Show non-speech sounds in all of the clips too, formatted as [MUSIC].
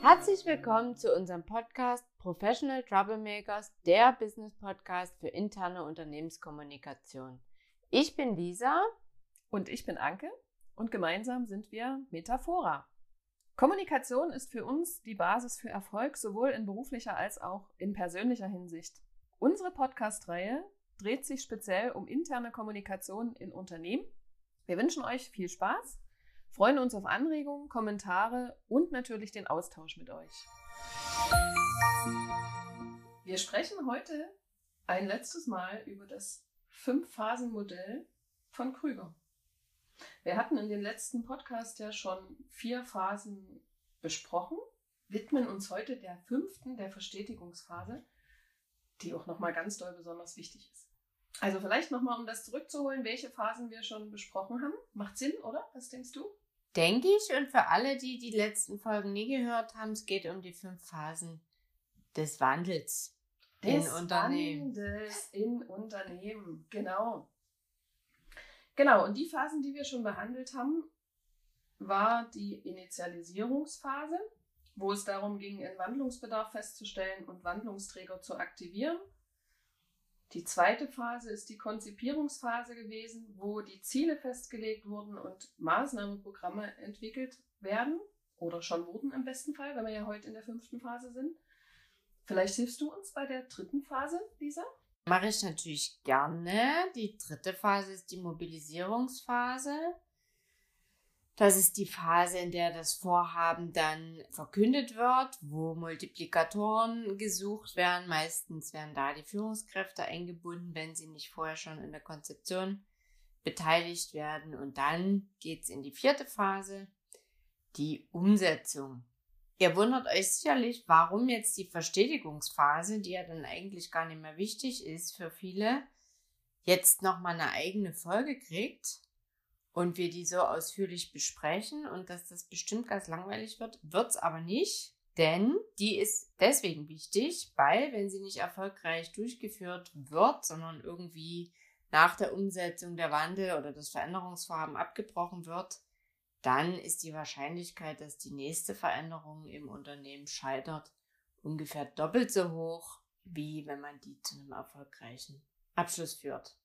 Herzlich willkommen zu unserem Podcast Professional Troublemakers, der Business Podcast für interne Unternehmenskommunikation. Ich bin Lisa und ich bin Anke und gemeinsam sind wir Metaphora. Kommunikation ist für uns die Basis für Erfolg sowohl in beruflicher als auch in persönlicher Hinsicht. Unsere Podcast-Reihe dreht sich speziell um interne Kommunikation in Unternehmen. Wir wünschen euch viel Spaß, freuen uns auf Anregungen, Kommentare und natürlich den Austausch mit euch. Wir sprechen heute ein letztes Mal über das Fünf-Phasen-Modell von Krüger. Wir hatten in den letzten Podcast ja schon vier Phasen besprochen, widmen uns heute der fünften, der Verstetigungsphase, die auch nochmal ganz doll besonders wichtig ist. Also vielleicht nochmal, um das zurückzuholen, welche Phasen wir schon besprochen haben. Macht Sinn, oder? Was denkst du? Denke ich. Und für alle, die die letzten Folgen nie gehört haben, es geht um die fünf Phasen des Wandels des in Unternehmen. Wandels in Unternehmen, genau. Genau, und die Phasen, die wir schon behandelt haben, war die Initialisierungsphase, wo es darum ging, einen Wandlungsbedarf festzustellen und Wandlungsträger zu aktivieren. Die zweite Phase ist die Konzipierungsphase gewesen, wo die Ziele festgelegt wurden und Maßnahmenprogramme entwickelt werden oder schon wurden im besten Fall, wenn wir ja heute in der fünften Phase sind. Vielleicht hilfst du uns bei der dritten Phase, Lisa? Mache ich natürlich gerne. Die dritte Phase ist die Mobilisierungsphase. Das ist die Phase, in der das Vorhaben dann verkündet wird, wo Multiplikatoren gesucht werden. Meistens werden da die Führungskräfte eingebunden, wenn sie nicht vorher schon in der Konzeption beteiligt werden. Und dann geht es in die vierte Phase, die Umsetzung. Ihr wundert euch sicherlich, warum jetzt die Verstetigungsphase, die ja dann eigentlich gar nicht mehr wichtig ist für viele, jetzt nochmal eine eigene Folge kriegt und wir die so ausführlich besprechen und dass das bestimmt ganz langweilig wird, wird es aber nicht, denn die ist deswegen wichtig, weil wenn sie nicht erfolgreich durchgeführt wird, sondern irgendwie nach der Umsetzung der Wandel oder das Veränderungsvorhaben abgebrochen wird, dann ist die Wahrscheinlichkeit, dass die nächste Veränderung im Unternehmen scheitert, ungefähr doppelt so hoch, wie wenn man die zu einem erfolgreichen Abschluss führt.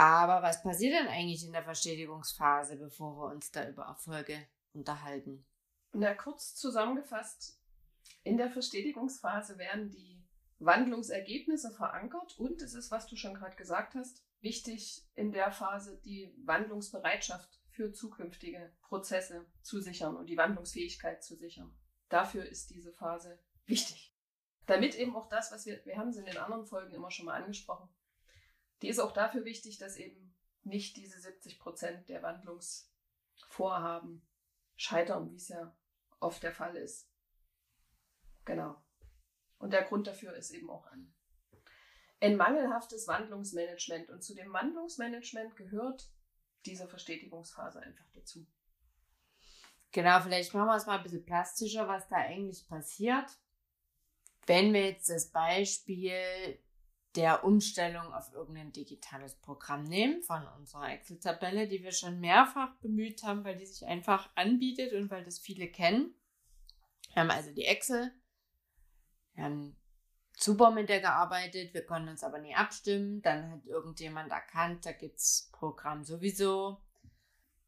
Aber was passiert denn eigentlich in der Verstetigungsphase, bevor wir uns da über Erfolge unterhalten? Na, kurz zusammengefasst, in der Verstetigungsphase werden die Wandlungsergebnisse verankert und es ist, was du schon gerade gesagt hast, wichtig in der Phase die Wandlungsbereitschaft für zukünftige Prozesse zu sichern und die Wandlungsfähigkeit zu sichern. Dafür ist diese Phase wichtig. Damit eben auch das, was wir, wir haben es in den anderen Folgen immer schon mal angesprochen, die ist auch dafür wichtig, dass eben nicht diese 70 Prozent der Wandlungsvorhaben scheitern, wie es ja oft der Fall ist. Genau. Und der Grund dafür ist eben auch ein, ein mangelhaftes Wandlungsmanagement. Und zu dem Wandlungsmanagement gehört diese Verstetigungsphase einfach dazu. Genau, vielleicht machen wir es mal ein bisschen plastischer, was da eigentlich passiert. Wenn wir jetzt das Beispiel der Umstellung auf irgendein digitales Programm nehmen von unserer Excel-Tabelle, die wir schon mehrfach bemüht haben, weil die sich einfach anbietet und weil das viele kennen. Wir haben also die Excel, wir haben super mit der gearbeitet, wir konnten uns aber nie abstimmen. Dann hat irgendjemand erkannt, da gibt es Programm sowieso.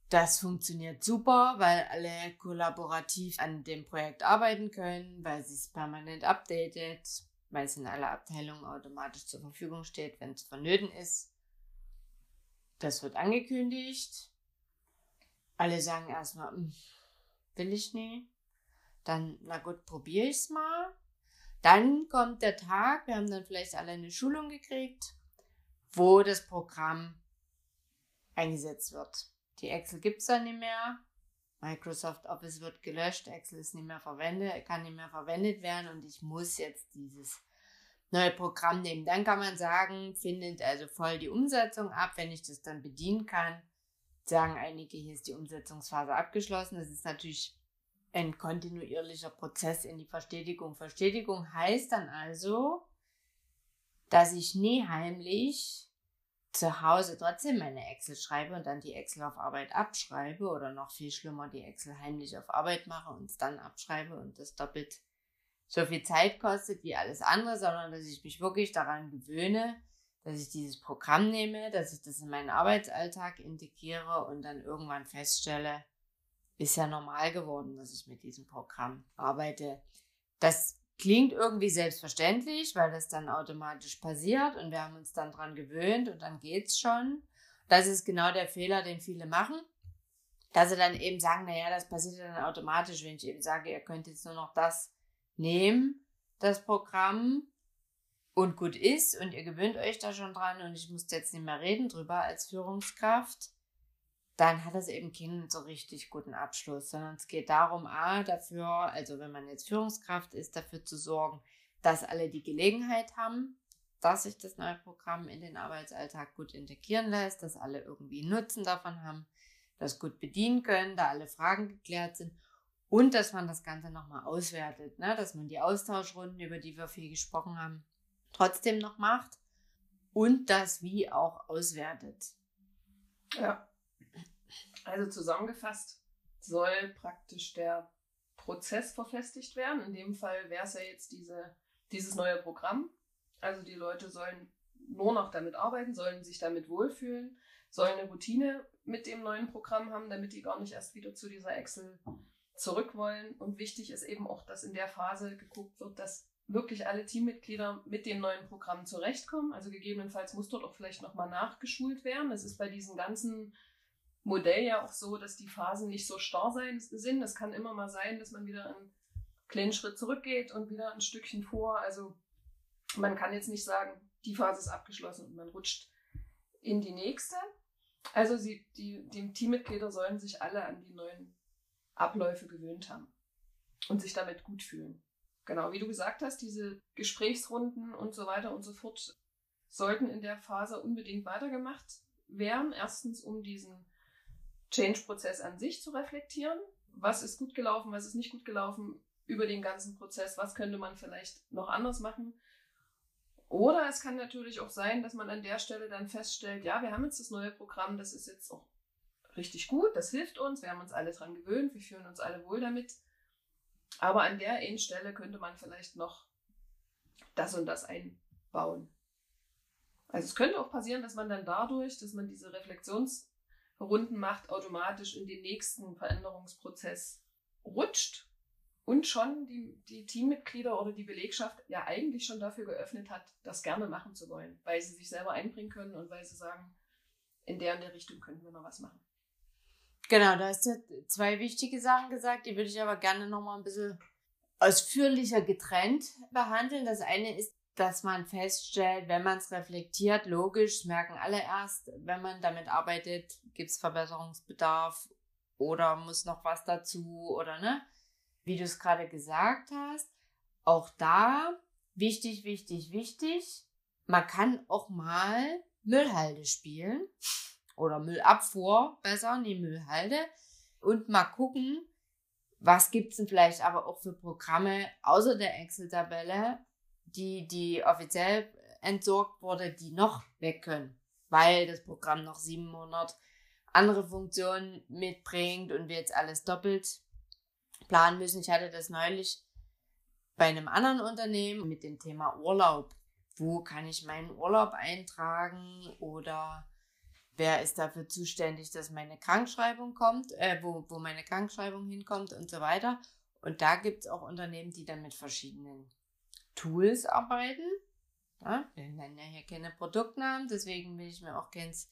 Das funktioniert super, weil alle kollaborativ an dem Projekt arbeiten können, weil sie es permanent updatet, weil es in aller Abteilungen automatisch zur Verfügung steht, wenn es vonnöten ist. Das wird angekündigt. Alle sagen erstmal, hm, will ich nie. Dann, na gut, probiere ich es mal. Dann kommt der Tag, wir haben dann vielleicht alle eine Schulung gekriegt, wo das Programm eingesetzt wird. Die Excel gibt es dann nicht mehr. Microsoft Office wird gelöscht, Excel ist nicht mehr verwendet, kann nicht mehr verwendet werden und ich muss jetzt dieses neue Programm nehmen. Dann kann man sagen, findet also voll die Umsetzung ab, wenn ich das dann bedienen kann. Sagen einige, hier ist die Umsetzungsphase abgeschlossen. Das ist natürlich ein kontinuierlicher Prozess in die Verstetigung. Verstetigung heißt dann also, dass ich nie heimlich zu Hause trotzdem meine Excel schreibe und dann die Excel auf Arbeit abschreibe oder noch viel schlimmer die Excel heimlich auf Arbeit mache und es dann abschreibe und das doppelt so viel Zeit kostet wie alles andere, sondern dass ich mich wirklich daran gewöhne, dass ich dieses Programm nehme, dass ich das in meinen Arbeitsalltag integriere und dann irgendwann feststelle, ist ja normal geworden, dass ich mit diesem Programm arbeite. Das klingt irgendwie selbstverständlich, weil das dann automatisch passiert und wir haben uns dann dran gewöhnt und dann geht's schon. Das ist genau der Fehler, den viele machen. Dass sie dann eben sagen, naja, das passiert dann automatisch, wenn ich eben sage, ihr könnt jetzt nur noch das nehmen, das Programm, und gut ist und ihr gewöhnt euch da schon dran und ich muss jetzt nicht mehr reden drüber als Führungskraft dann hat es eben keinen so richtig guten Abschluss, sondern es geht darum, A, dafür, also wenn man jetzt Führungskraft ist, dafür zu sorgen, dass alle die Gelegenheit haben, dass sich das neue Programm in den Arbeitsalltag gut integrieren lässt, dass alle irgendwie Nutzen davon haben, das gut bedienen können, da alle Fragen geklärt sind und dass man das Ganze nochmal auswertet, ne? dass man die Austauschrunden, über die wir viel gesprochen haben, trotzdem noch macht und das wie auch auswertet. Ja, also zusammengefasst soll praktisch der Prozess verfestigt werden. In dem Fall wäre es ja jetzt diese, dieses neue Programm. Also die Leute sollen nur noch damit arbeiten, sollen sich damit wohlfühlen, sollen eine Routine mit dem neuen Programm haben, damit die gar nicht erst wieder zu dieser Excel zurück wollen. Und wichtig ist eben auch, dass in der Phase geguckt wird, dass wirklich alle Teammitglieder mit dem neuen Programm zurechtkommen. Also gegebenenfalls muss dort auch vielleicht nochmal nachgeschult werden. Es ist bei diesen ganzen Modell ja auch so, dass die Phasen nicht so starr sein, sind. Es kann immer mal sein, dass man wieder einen kleinen Schritt zurückgeht und wieder ein Stückchen vor. Also man kann jetzt nicht sagen, die Phase ist abgeschlossen und man rutscht in die nächste. Also sie, die, die Teammitglieder sollen sich alle an die neuen Abläufe gewöhnt haben und sich damit gut fühlen. Genau, wie du gesagt hast, diese Gesprächsrunden und so weiter und so fort sollten in der Phase unbedingt weitergemacht werden. Erstens, um diesen Change-Prozess an sich zu reflektieren. Was ist gut gelaufen, was ist nicht gut gelaufen über den ganzen Prozess, was könnte man vielleicht noch anders machen. Oder es kann natürlich auch sein, dass man an der Stelle dann feststellt, ja, wir haben jetzt das neue Programm, das ist jetzt auch richtig gut, das hilft uns, wir haben uns alle dran gewöhnt, wir fühlen uns alle wohl damit. Aber an der einen Stelle könnte man vielleicht noch das und das einbauen. Also es könnte auch passieren, dass man dann dadurch, dass man diese Reflexions- Runden macht, automatisch in den nächsten Veränderungsprozess rutscht und schon die, die Teammitglieder oder die Belegschaft ja eigentlich schon dafür geöffnet hat, das gerne machen zu wollen, weil sie sich selber einbringen können und weil sie sagen, in der und der Richtung könnten wir noch was machen. Genau, da hast du zwei wichtige Sachen gesagt, die würde ich aber gerne nochmal ein bisschen ausführlicher getrennt behandeln. Das eine ist dass man feststellt, wenn man es reflektiert, logisch, merken alle erst, wenn man damit arbeitet, gibt es Verbesserungsbedarf oder muss noch was dazu oder ne? Wie du es gerade gesagt hast, auch da wichtig, wichtig, wichtig. Man kann auch mal Müllhalde spielen oder Müllabfuhr, besser, nie Müllhalde und mal gucken, was gibt's denn vielleicht aber auch für Programme außer der Excel-Tabelle, die, die offiziell entsorgt wurde, die noch weg können, weil das Programm noch 700 andere Funktionen mitbringt und wir jetzt alles doppelt planen müssen. Ich hatte das neulich bei einem anderen Unternehmen mit dem Thema Urlaub. Wo kann ich meinen Urlaub eintragen oder wer ist dafür zuständig, dass meine Krankschreibung kommt, äh, wo, wo meine Krankschreibung hinkommt und so weiter. Und da gibt es auch Unternehmen, die dann mit verschiedenen Tools arbeiten. Ja, wir nennen ja hier keine Produktnamen, deswegen will ich mir auch keins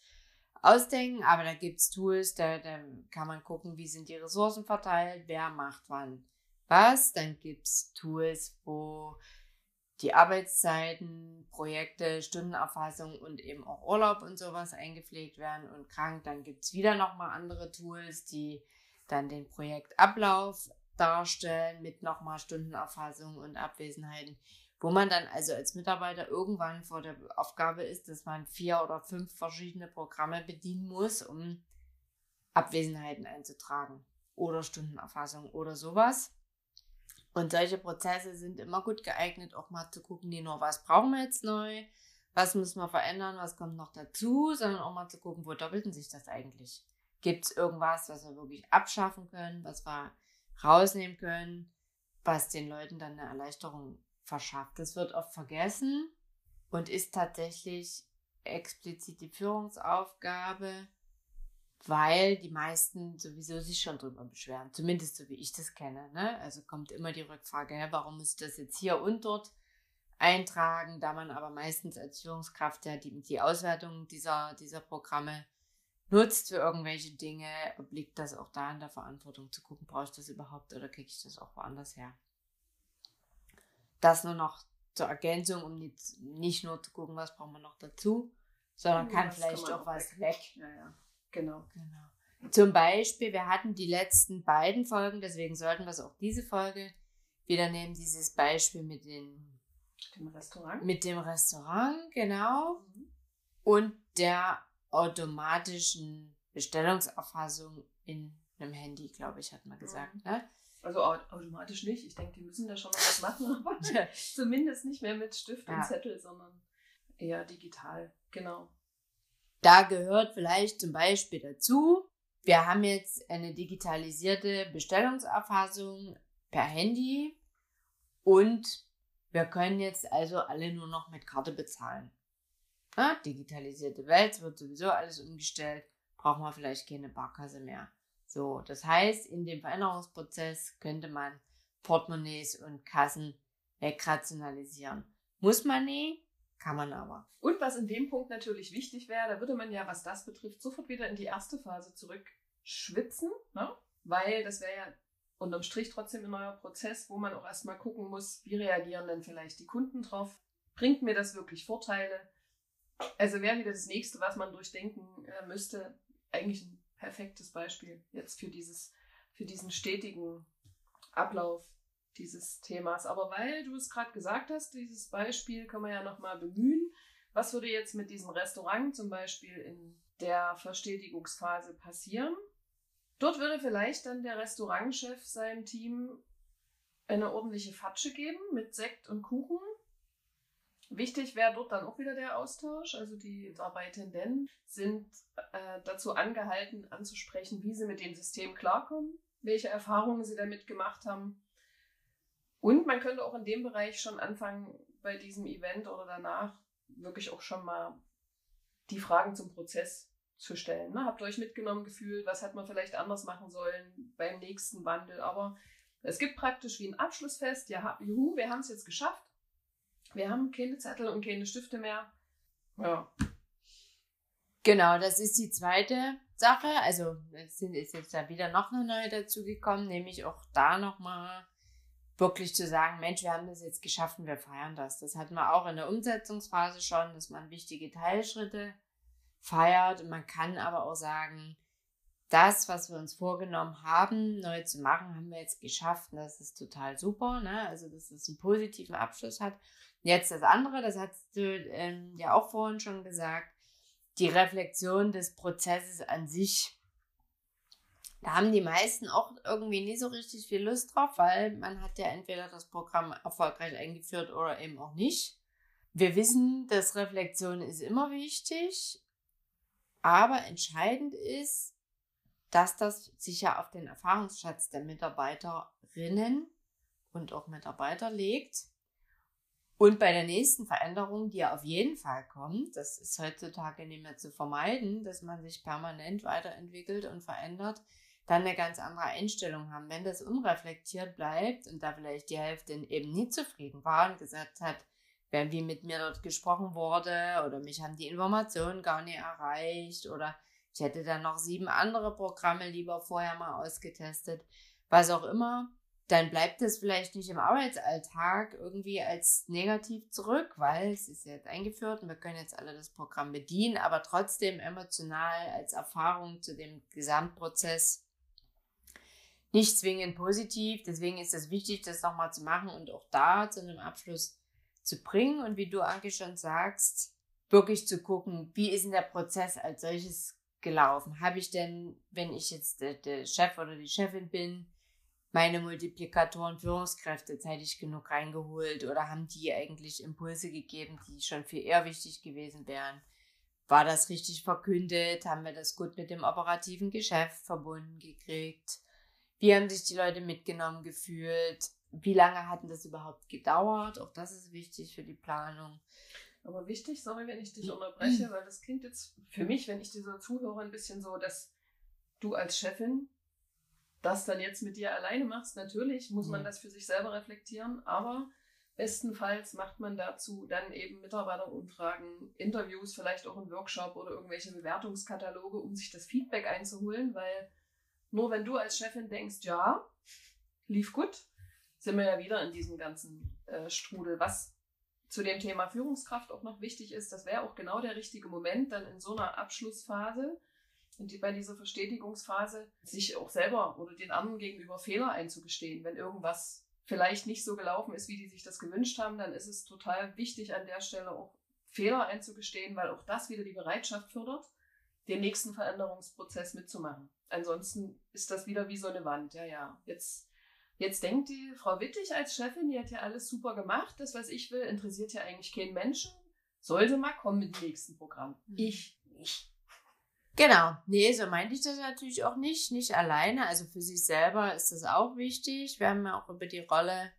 ausdenken, aber da gibt es Tools, da, da kann man gucken, wie sind die Ressourcen verteilt, wer macht wann was. Dann gibt es Tools, wo die Arbeitszeiten, Projekte, Stundenerfassung und eben auch Urlaub und sowas eingepflegt werden und krank. Dann gibt es wieder nochmal andere Tools, die dann den Projektablauf darstellen mit nochmal Stundenerfassung und Abwesenheiten, wo man dann also als Mitarbeiter irgendwann vor der Aufgabe ist, dass man vier oder fünf verschiedene Programme bedienen muss, um Abwesenheiten einzutragen oder Stundenerfassung oder sowas. Und solche Prozesse sind immer gut geeignet, auch mal zu gucken, die nur was brauchen wir jetzt neu, was muss man verändern, was kommt noch dazu, sondern auch mal zu gucken, wo doppelten sich das eigentlich? Gibt es irgendwas, was wir wirklich abschaffen können, was wir rausnehmen können, was den Leuten dann eine Erleichterung verschafft? Das wird oft vergessen und ist tatsächlich explizit die Führungsaufgabe, weil die meisten sowieso sich schon drüber beschweren. Zumindest so wie ich das kenne. Ne? Also kommt immer die Frage, hä, warum muss ich das jetzt hier und dort eintragen, da man aber meistens als Führungskraft ja die, die Auswertung dieser, dieser Programme nutzt für irgendwelche Dinge, obliegt das auch da in der Verantwortung zu gucken, brauche ich das überhaupt oder kriege ich das auch woanders her. Das nur noch zur Ergänzung, um nicht, nicht nur zu gucken, was brauchen wir noch dazu, sondern ja, kann vielleicht kann auch, auch was weg. weg. Ja, ja. Genau. genau. Zum Beispiel, wir hatten die letzten beiden Folgen, deswegen sollten wir es auch diese Folge wieder nehmen, dieses Beispiel mit den dem Restaurant. Mit dem Restaurant, genau. Mhm. Und der automatischen Bestellungserfassung in einem Handy, glaube ich, hat man gesagt. Mhm. Ne? Also automatisch nicht. Ich denke, die müssen da schon noch was machen, [LAUGHS] aber zumindest nicht mehr mit Stift ja. und Zettel, sondern eher digital. Genau. Da gehört vielleicht zum Beispiel dazu, wir haben jetzt eine digitalisierte Bestellungserfassung per Handy und wir können jetzt also alle nur noch mit Karte bezahlen. Ja, digitalisierte Welt, wird sowieso alles umgestellt, brauchen wir vielleicht keine Barkasse mehr. So, das heißt, in dem Veränderungsprozess könnte man Portemonnaies und Kassen wegrationalisieren. Muss man nie, kann man aber. Und was in dem Punkt natürlich wichtig wäre, da würde man ja, was das betrifft, sofort wieder in die erste Phase zurückschwitzen, ne? weil das wäre ja unterm Strich trotzdem ein neuer Prozess, wo man auch erstmal gucken muss, wie reagieren denn vielleicht die Kunden drauf? Bringt mir das wirklich Vorteile? Also wäre wieder das nächste, was man durchdenken äh, müsste. Eigentlich ein perfektes Beispiel jetzt für dieses, für diesen stetigen Ablauf dieses Themas. Aber weil du es gerade gesagt hast, dieses Beispiel kann man ja nochmal bemühen. Was würde jetzt mit diesem Restaurant zum Beispiel in der Verstetigungsphase passieren? Dort würde vielleicht dann der Restaurantchef seinem Team eine ordentliche Fatsche geben mit Sekt und Kuchen. Wichtig wäre dort dann auch wieder der Austausch. Also die Mitarbeitenden sind äh, dazu angehalten, anzusprechen, wie sie mit dem System klarkommen, welche Erfahrungen sie damit gemacht haben. Und man könnte auch in dem Bereich schon anfangen, bei diesem Event oder danach wirklich auch schon mal die Fragen zum Prozess zu stellen. Ne? Habt ihr euch mitgenommen gefühlt, was hat man vielleicht anders machen sollen beim nächsten Wandel? Aber es gibt praktisch wie ein Abschlussfest. Ja, juhu, wir haben es jetzt geschafft. Wir haben keine Zettel und keine Stifte mehr. Ja. Genau, das ist die zweite Sache. Also es ist jetzt da wieder noch eine neue dazugekommen, nämlich auch da nochmal wirklich zu sagen, Mensch, wir haben das jetzt geschafft und wir feiern das. Das hatten wir auch in der Umsetzungsphase schon, dass man wichtige Teilschritte feiert. Man kann aber auch sagen, das, was wir uns vorgenommen haben, neu zu machen, haben wir jetzt geschafft. Und das ist total super. Ne? Also, dass es einen positiven Abschluss hat. Jetzt das andere, das hast du ähm, ja auch vorhin schon gesagt, die Reflexion des Prozesses an sich. Da haben die meisten auch irgendwie nie so richtig viel Lust drauf, weil man hat ja entweder das Programm erfolgreich eingeführt oder eben auch nicht. Wir wissen, dass Reflexion ist immer wichtig, aber entscheidend ist, dass das sich ja auf den Erfahrungsschatz der Mitarbeiterinnen und auch Mitarbeiter legt. Und bei der nächsten Veränderung, die ja auf jeden Fall kommt, das ist heutzutage nicht mehr zu vermeiden, dass man sich permanent weiterentwickelt und verändert, dann eine ganz andere Einstellung haben. Wenn das unreflektiert bleibt und da vielleicht die Hälfte eben nie zufrieden war und gesagt hat, wie mit mir dort gesprochen wurde oder mich haben die Informationen gar nicht erreicht oder ich hätte dann noch sieben andere Programme lieber vorher mal ausgetestet, was auch immer, dann bleibt es vielleicht nicht im Arbeitsalltag irgendwie als negativ zurück, weil es ist jetzt eingeführt und wir können jetzt alle das Programm bedienen, aber trotzdem emotional als Erfahrung zu dem Gesamtprozess nicht zwingend positiv. Deswegen ist es wichtig, das nochmal zu machen und auch da zu einem Abschluss zu bringen und wie du, Anke, schon sagst, wirklich zu gucken, wie ist denn der Prozess als solches gelaufen? Habe ich denn, wenn ich jetzt der, der Chef oder die Chefin bin, meine Multiplikatoren, Führungskräfte zeitig genug reingeholt oder haben die eigentlich Impulse gegeben, die schon viel eher wichtig gewesen wären? War das richtig verkündet? Haben wir das gut mit dem operativen Geschäft verbunden gekriegt? Wie haben sich die Leute mitgenommen gefühlt? Wie lange hat das überhaupt gedauert? Auch das ist wichtig für die Planung. Aber wichtig, sorry, wenn ich dich unterbreche, [CLEARS THROAT] weil das klingt jetzt für mich, wenn ich dir so zuhöre, ein bisschen so, dass du als Chefin das dann jetzt mit dir alleine machst. Natürlich muss man das für sich selber reflektieren, aber bestenfalls macht man dazu dann eben Mitarbeiterumfragen, Interviews, vielleicht auch einen Workshop oder irgendwelche Bewertungskataloge, um sich das Feedback einzuholen, weil nur wenn du als Chefin denkst, ja, lief gut, sind wir ja wieder in diesem ganzen äh, Strudel. Was zu dem Thema Führungskraft auch noch wichtig ist, das wäre auch genau der richtige Moment, dann in so einer Abschlussphase und die, bei dieser Verstetigungsphase sich auch selber oder den anderen gegenüber Fehler einzugestehen. Wenn irgendwas vielleicht nicht so gelaufen ist, wie die sich das gewünscht haben, dann ist es total wichtig, an der Stelle auch Fehler einzugestehen, weil auch das wieder die Bereitschaft fördert, den nächsten Veränderungsprozess mitzumachen. Ansonsten ist das wieder wie so eine Wand. Ja, ja, jetzt, jetzt denkt die Frau Wittig als Chefin, die hat ja alles super gemacht. Das, was ich will, interessiert ja eigentlich keinen Menschen. Sollte mal kommen mit dem nächsten Programm. Mhm. Ich nicht. Genau, nee, so meinte ich das natürlich auch nicht, nicht alleine. Also für sich selber ist das auch wichtig. Wir haben ja auch über die Rolle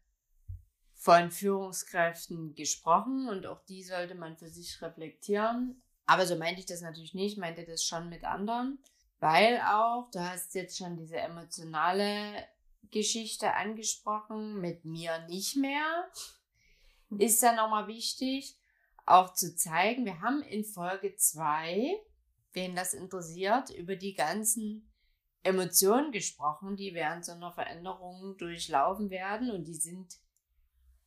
von Führungskräften gesprochen und auch die sollte man für sich reflektieren. Aber so meinte ich das natürlich nicht, meinte das schon mit anderen, weil auch, du hast jetzt schon diese emotionale Geschichte angesprochen, mit mir nicht mehr. Ist dann nochmal wichtig, auch zu zeigen, wir haben in Folge 2 wen das interessiert, über die ganzen Emotionen gesprochen, die während so einer Veränderung durchlaufen werden. Und die sind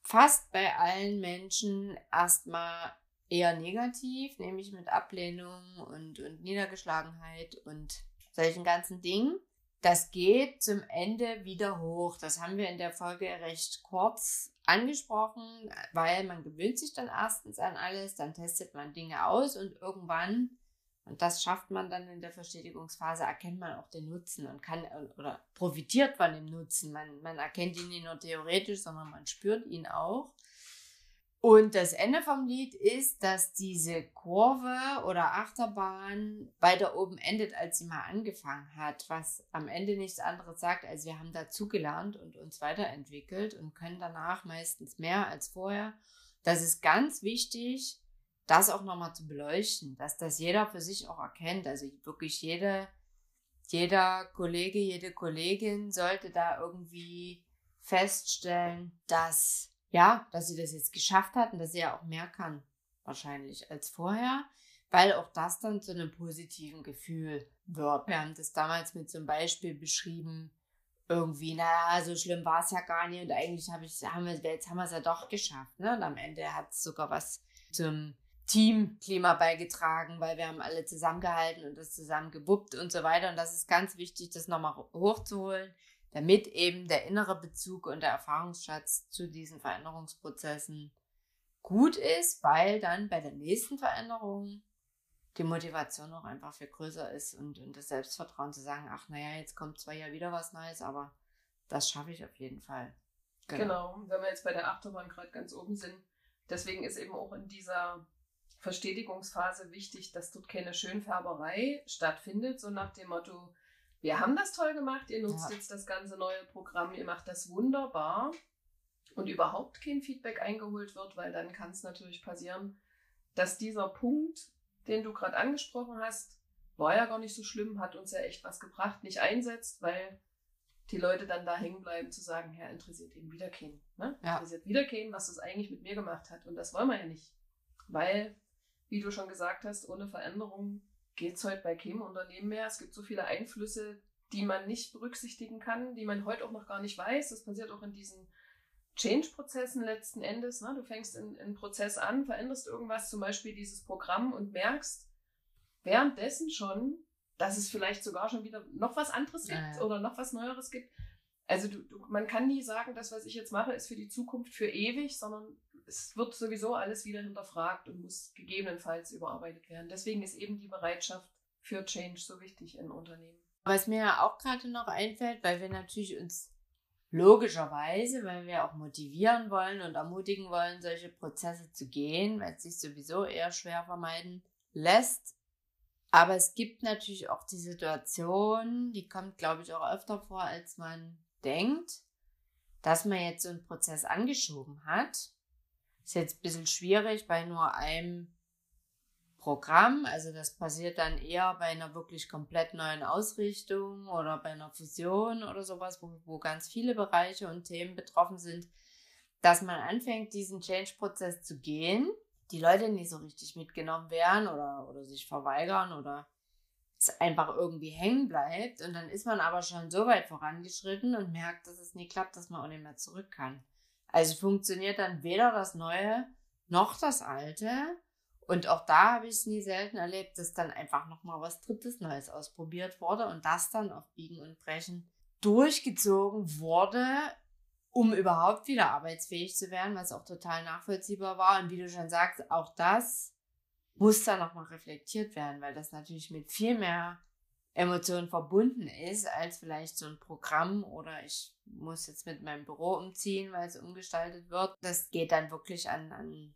fast bei allen Menschen erstmal eher negativ, nämlich mit Ablehnung und, und Niedergeschlagenheit und solchen ganzen Dingen. Das geht zum Ende wieder hoch. Das haben wir in der Folge recht kurz angesprochen, weil man gewöhnt sich dann erstens an alles, dann testet man Dinge aus und irgendwann und das schafft man dann in der Verstetigungsphase, erkennt man auch den Nutzen und kann oder profitiert von dem Nutzen. Man, man erkennt ihn nicht nur theoretisch, sondern man spürt ihn auch. Und das Ende vom Lied ist, dass diese Kurve oder Achterbahn weiter oben endet, als sie mal angefangen hat, was am Ende nichts anderes sagt, als wir haben dazugelernt und uns weiterentwickelt und können danach meistens mehr als vorher. Das ist ganz wichtig, das auch nochmal zu beleuchten, dass das jeder für sich auch erkennt. Also wirklich jede, jeder Kollege, jede Kollegin sollte da irgendwie feststellen, dass, ja, dass sie das jetzt geschafft hat und dass sie ja auch mehr kann, wahrscheinlich als vorher, weil auch das dann zu einem positiven Gefühl wird. Wir haben das damals mit einem Beispiel beschrieben, irgendwie, naja, so schlimm war es ja gar nicht und eigentlich habe ich, haben wir, jetzt haben wir es ja doch geschafft, ne? Und am Ende hat es sogar was zum Teamklima beigetragen, weil wir haben alle zusammengehalten und das zusammen gewuppt und so weiter. Und das ist ganz wichtig, das nochmal hochzuholen, damit eben der innere Bezug und der Erfahrungsschatz zu diesen Veränderungsprozessen gut ist, weil dann bei der nächsten Veränderung die Motivation auch einfach viel größer ist und, und das Selbstvertrauen zu sagen, ach naja, jetzt kommt zwar ja wieder was Neues, aber das schaffe ich auf jeden Fall. Genau. genau, wenn wir jetzt bei der Achterbahn gerade ganz oben sind, deswegen ist eben auch in dieser Verstetigungsphase wichtig, dass dort keine Schönfärberei stattfindet, so nach dem Motto, wir haben das toll gemacht, ihr nutzt ja. jetzt das ganze neue Programm, ihr macht das wunderbar und überhaupt kein Feedback eingeholt wird, weil dann kann es natürlich passieren, dass dieser Punkt, den du gerade angesprochen hast, war ja gar nicht so schlimm, hat uns ja echt was gebracht, nicht einsetzt, weil die Leute dann da hängen bleiben zu sagen, ja, interessiert eben wieder keinen. Ne? Ja. Interessiert wieder keinen, was das eigentlich mit mir gemacht hat. Und das wollen wir ja nicht. Weil wie du schon gesagt hast, ohne Veränderung geht es heute bei keinem Unternehmen mehr. Es gibt so viele Einflüsse, die man nicht berücksichtigen kann, die man heute auch noch gar nicht weiß. Das passiert auch in diesen Change-Prozessen letzten Endes. Ne? Du fängst einen Prozess an, veränderst irgendwas, zum Beispiel dieses Programm und merkst währenddessen schon, dass es vielleicht sogar schon wieder noch was anderes gibt ja, ja. oder noch was Neueres gibt. Also du, du, man kann nie sagen, das, was ich jetzt mache, ist für die Zukunft für ewig, sondern es wird sowieso alles wieder hinterfragt und muss gegebenenfalls überarbeitet werden. Deswegen ist eben die Bereitschaft für Change so wichtig in Unternehmen. Was mir auch gerade noch einfällt, weil wir natürlich uns logischerweise, weil wir auch motivieren wollen und ermutigen wollen, solche Prozesse zu gehen, weil es sich sowieso eher schwer vermeiden lässt. Aber es gibt natürlich auch die Situation, die kommt, glaube ich, auch öfter vor, als man denkt, dass man jetzt so einen Prozess angeschoben hat. Ist jetzt ein bisschen schwierig bei nur einem Programm. Also das passiert dann eher bei einer wirklich komplett neuen Ausrichtung oder bei einer Fusion oder sowas, wo, wo ganz viele Bereiche und Themen betroffen sind, dass man anfängt, diesen Change-Prozess zu gehen, die Leute nicht so richtig mitgenommen werden oder, oder sich verweigern oder es einfach irgendwie hängen bleibt und dann ist man aber schon so weit vorangeschritten und merkt, dass es nie klappt, dass man auch nicht mehr zurück kann. Also funktioniert dann weder das Neue noch das Alte und auch da habe ich es nie selten erlebt, dass dann einfach nochmal was Drittes Neues ausprobiert wurde und das dann auf Biegen und Brechen durchgezogen wurde, um überhaupt wieder arbeitsfähig zu werden, was auch total nachvollziehbar war. Und wie du schon sagst, auch das muss dann nochmal reflektiert werden, weil das natürlich mit viel mehr Emotionen verbunden ist, als vielleicht so ein Programm oder ich muss jetzt mit meinem Büro umziehen, weil es umgestaltet wird. Das geht dann wirklich an, an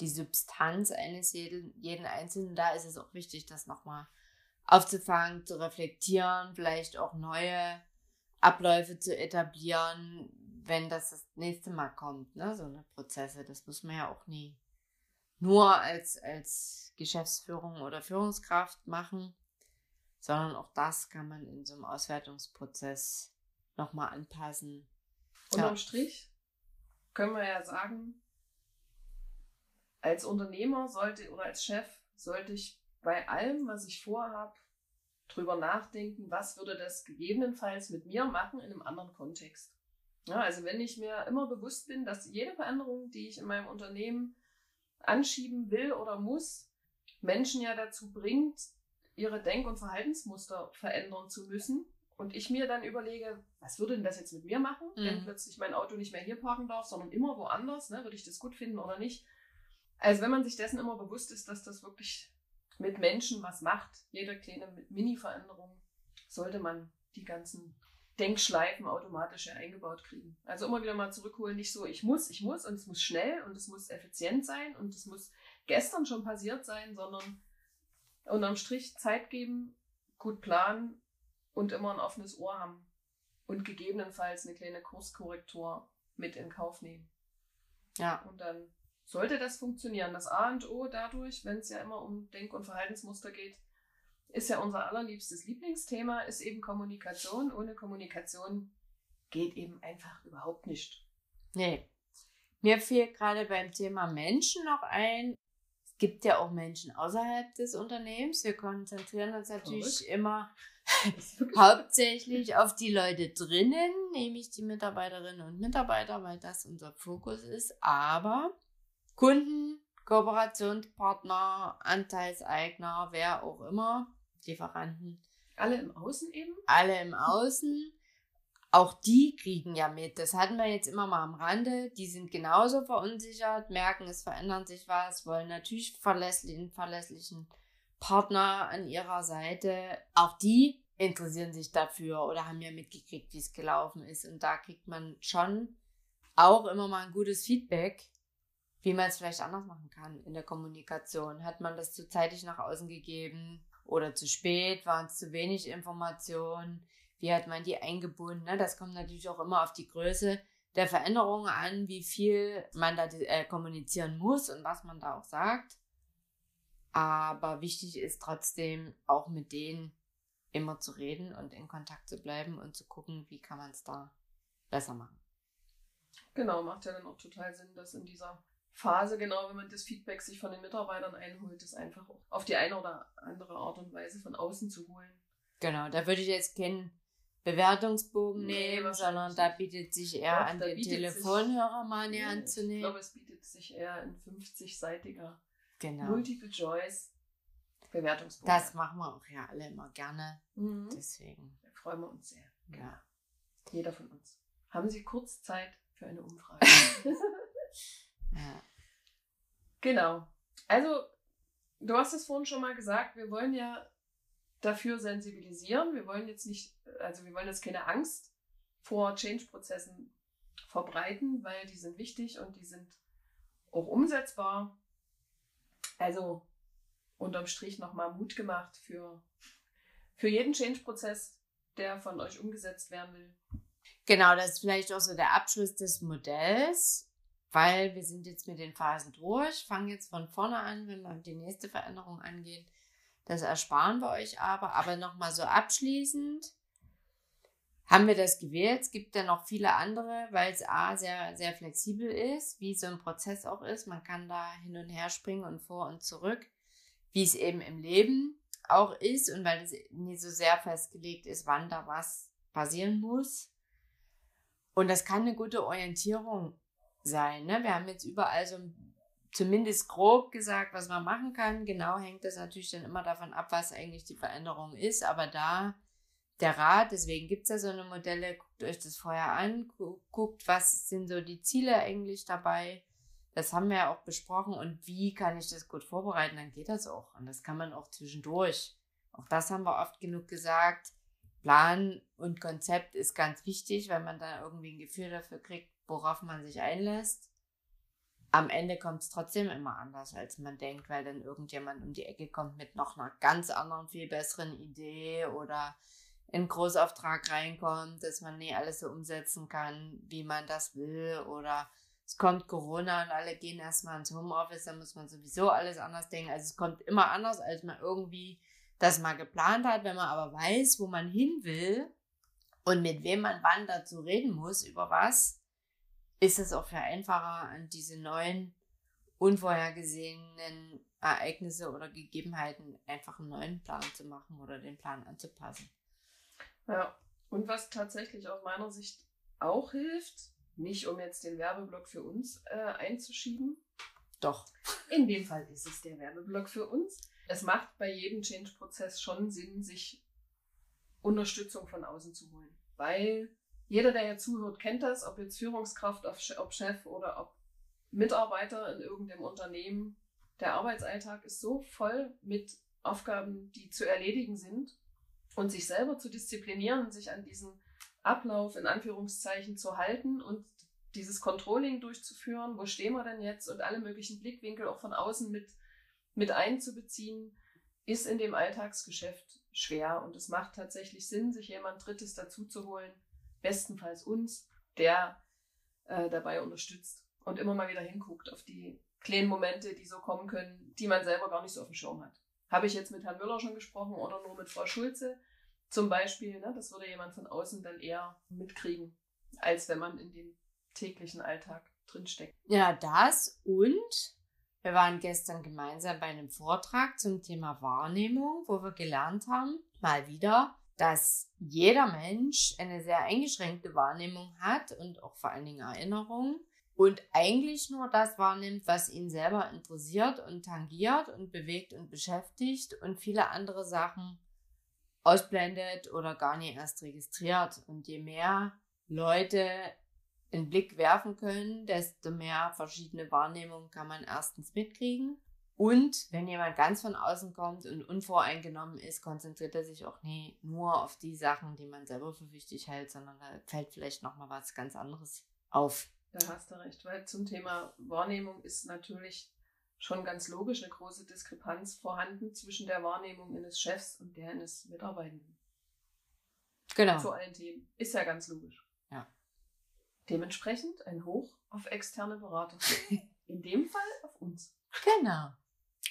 die Substanz eines jeden, jeden Einzelnen. Da ist es auch wichtig, das nochmal aufzufangen, zu reflektieren, vielleicht auch neue Abläufe zu etablieren, wenn das das nächste Mal kommt, ne? so eine Prozesse. Das muss man ja auch nie nur als, als Geschäftsführung oder Führungskraft machen, sondern auch das kann man in so einem Auswertungsprozess nochmal anpassen. Unterm. Strich können wir ja sagen, als Unternehmer sollte oder als Chef sollte ich bei allem, was ich vorhabe, drüber nachdenken, was würde das gegebenenfalls mit mir machen in einem anderen Kontext. Ja, also wenn ich mir immer bewusst bin, dass jede Veränderung, die ich in meinem Unternehmen anschieben will oder muss, Menschen ja dazu bringt, ihre Denk- und Verhaltensmuster verändern zu müssen. Und ich mir dann überlege, was würde denn das jetzt mit mir machen, mhm. wenn plötzlich mein Auto nicht mehr hier parken darf, sondern immer woanders, ne? würde ich das gut finden oder nicht? Also wenn man sich dessen immer bewusst ist, dass das wirklich mit Menschen was macht, jede kleine Mini-Veränderung, sollte man die ganzen Denkschleifen automatisch eingebaut kriegen. Also immer wieder mal zurückholen, nicht so, ich muss, ich muss und es muss schnell und es muss effizient sein und es muss gestern schon passiert sein, sondern unterm Strich Zeit geben, gut planen und immer ein offenes Ohr haben und gegebenenfalls eine kleine Kurskorrektur mit in Kauf nehmen. Ja. Und dann sollte das funktionieren. Das A und O dadurch, wenn es ja immer um Denk- und Verhaltensmuster geht, ist ja unser allerliebstes Lieblingsthema, ist eben Kommunikation. Ohne Kommunikation geht eben einfach überhaupt nicht. Nee. Mir fiel gerade beim Thema Menschen noch ein. Es gibt ja auch Menschen außerhalb des Unternehmens. Wir konzentrieren uns natürlich Verrückt. immer hauptsächlich auf die Leute drinnen, nämlich die Mitarbeiterinnen und Mitarbeiter, weil das unser Fokus ist. Aber Kunden, Kooperationspartner, Anteilseigner, wer auch immer, Lieferanten. Alle im Außen eben? Alle im Außen. Auch die kriegen ja mit. Das hatten wir jetzt immer mal am Rande. Die sind genauso verunsichert, merken, es verändert sich was, wollen natürlich verlässlichen, verlässlichen Partner an ihrer Seite. Auch die interessieren sich dafür oder haben ja mitgekriegt, wie es gelaufen ist. Und da kriegt man schon auch immer mal ein gutes Feedback wie man es vielleicht anders machen kann in der Kommunikation. Hat man das zu zeitig nach außen gegeben oder zu spät? Waren es zu wenig Informationen? Wie hat man die eingebunden? Ne? Das kommt natürlich auch immer auf die Größe der Veränderungen an, wie viel man da äh, kommunizieren muss und was man da auch sagt. Aber wichtig ist trotzdem auch mit denen immer zu reden und in Kontakt zu bleiben und zu gucken, wie kann man es da besser machen. Genau, macht ja dann auch total Sinn, dass in dieser Phase, genau, wenn man das Feedback sich von den Mitarbeitern einholt, das einfach auch auf die eine oder andere Art und Weise von außen zu holen. Genau, da würde ich jetzt keinen Bewertungsbogen nee, nehmen, sondern da bietet sich eher Doch, an, den Telefonhörer sich, mal näher nee, anzunehmen. Ich glaube, es bietet sich eher ein 50-seitiger genau. Multiple Choice Bewertungsbogen. Das machen wir auch ja alle immer gerne. Mhm. Deswegen. Da freuen wir uns sehr. Ja. Jeder von uns. Haben Sie kurz Zeit für eine Umfrage? [LAUGHS] [LAUGHS] Ja. Genau. Also, du hast es vorhin schon mal gesagt, wir wollen ja dafür sensibilisieren. Wir wollen jetzt nicht, also wir wollen jetzt keine Angst vor Change-Prozessen verbreiten, weil die sind wichtig und die sind auch umsetzbar. Also unterm Strich nochmal Mut gemacht für, für jeden Change-Prozess, der von euch umgesetzt werden will. Genau, das ist vielleicht auch so der Abschluss des Modells, weil wir sind jetzt mit den Phasen durch, fangen jetzt von vorne an, wenn wir die nächste Veränderung angehen. Das ersparen wir euch aber. Aber nochmal so abschließend haben wir das gewählt. Es gibt ja noch viele andere, weil es A sehr, sehr flexibel ist, wie so ein Prozess auch ist. Man kann da hin und her springen und vor und zurück, wie es eben im Leben auch ist und weil es nie so sehr festgelegt ist, wann da was passieren muss. Und das kann eine gute Orientierung sein. Ne? Wir haben jetzt überall so zumindest grob gesagt, was man machen kann. Genau hängt das natürlich dann immer davon ab, was eigentlich die Veränderung ist. Aber da der Rat, deswegen gibt es ja so eine Modelle, guckt euch das vorher an, guckt, was sind so die Ziele eigentlich dabei. Das haben wir ja auch besprochen und wie kann ich das gut vorbereiten, dann geht das auch. Und das kann man auch zwischendurch. Auch das haben wir oft genug gesagt. Plan und Konzept ist ganz wichtig, weil man da irgendwie ein Gefühl dafür kriegt, worauf man sich einlässt. Am Ende kommt es trotzdem immer anders, als man denkt, weil dann irgendjemand um die Ecke kommt mit noch einer ganz anderen, viel besseren Idee oder ein Großauftrag reinkommt, dass man nie alles so umsetzen kann, wie man das will oder es kommt Corona und alle gehen erstmal ins Homeoffice, dann muss man sowieso alles anders denken. Also es kommt immer anders, als man irgendwie das mal geplant hat. Wenn man aber weiß, wo man hin will und mit wem man wann dazu reden muss, über was, ist es auch viel einfacher, an diese neuen, unvorhergesehenen Ereignisse oder Gegebenheiten einfach einen neuen Plan zu machen oder den Plan anzupassen. Ja, und was tatsächlich aus meiner Sicht auch hilft, nicht um jetzt den Werbeblock für uns äh, einzuschieben. Doch. In dem Fall ist es der Werbeblock für uns. Es macht bei jedem Change-Prozess schon Sinn, sich Unterstützung von außen zu holen. Weil jeder, der hier zuhört, kennt das, ob jetzt Führungskraft, ob Chef oder ob Mitarbeiter in irgendeinem Unternehmen. Der Arbeitsalltag ist so voll mit Aufgaben, die zu erledigen sind und sich selber zu disziplinieren, sich an diesen Ablauf in Anführungszeichen zu halten und dieses Controlling durchzuführen. Wo stehen wir denn jetzt? Und alle möglichen Blickwinkel auch von außen mit, mit einzubeziehen, ist in dem Alltagsgeschäft schwer. Und es macht tatsächlich Sinn, sich jemand Drittes dazu zu holen, bestenfalls uns, der äh, dabei unterstützt und immer mal wieder hinguckt auf die kleinen Momente, die so kommen können, die man selber gar nicht so auf dem Schirm hat. Habe ich jetzt mit Herrn Müller schon gesprochen oder nur mit Frau Schulze zum Beispiel? Ne? Das würde jemand von außen dann eher mitkriegen, als wenn man in dem täglichen Alltag drinsteckt. Ja, das und wir waren gestern gemeinsam bei einem Vortrag zum Thema Wahrnehmung, wo wir gelernt haben, mal wieder, dass jeder Mensch eine sehr eingeschränkte Wahrnehmung hat und auch vor allen Dingen Erinnerungen und eigentlich nur das wahrnimmt, was ihn selber interessiert und tangiert und bewegt und beschäftigt und viele andere Sachen ausblendet oder gar nicht erst registriert. Und je mehr Leute einen Blick werfen können, desto mehr verschiedene Wahrnehmungen kann man erstens mitkriegen und wenn jemand ganz von außen kommt und unvoreingenommen ist, konzentriert er sich auch nie nur auf die Sachen, die man selber für wichtig hält, sondern da fällt vielleicht nochmal was ganz anderes auf. Da hast du recht, weil zum Thema Wahrnehmung ist natürlich schon ganz logisch eine große Diskrepanz vorhanden zwischen der Wahrnehmung eines Chefs und der eines Mitarbeitenden. Genau. Zu allen Themen. Ist ja ganz logisch. Ja. Dementsprechend ein Hoch auf externe Berater. [LAUGHS] In dem Fall auf uns. Genau.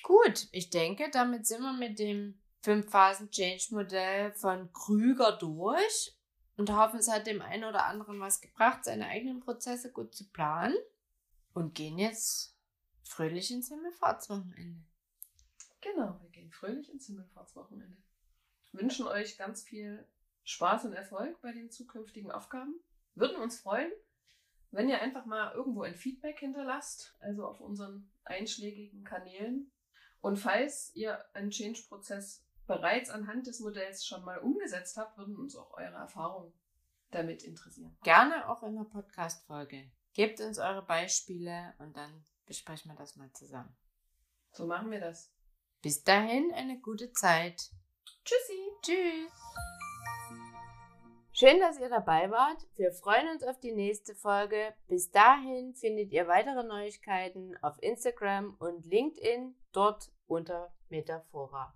Gut, ich denke, damit sind wir mit dem Fünf-Phasen-Change-Modell von Krüger durch und hoffen, es hat dem einen oder anderen was gebracht, seine eigenen Prozesse gut zu planen und gehen jetzt fröhlich ins Himmelfahrtswochenende. Genau, wir gehen fröhlich ins Himmelfahrtswochenende. Wünschen euch ganz viel Spaß und Erfolg bei den zukünftigen Aufgaben. Würden uns freuen, wenn ihr einfach mal irgendwo ein Feedback hinterlasst, also auf unseren einschlägigen Kanälen, und falls ihr einen Change-Prozess bereits anhand des Modells schon mal umgesetzt habt, würden uns auch eure Erfahrungen damit interessieren. Gerne auch in der Podcast-Folge. Gebt uns eure Beispiele und dann besprechen wir das mal zusammen. So machen wir das. Bis dahin eine gute Zeit. Tschüssi. Tschüss. Schön, dass ihr dabei wart. Wir freuen uns auf die nächste Folge. Bis dahin findet ihr weitere Neuigkeiten auf Instagram und LinkedIn, dort unter Metaphora.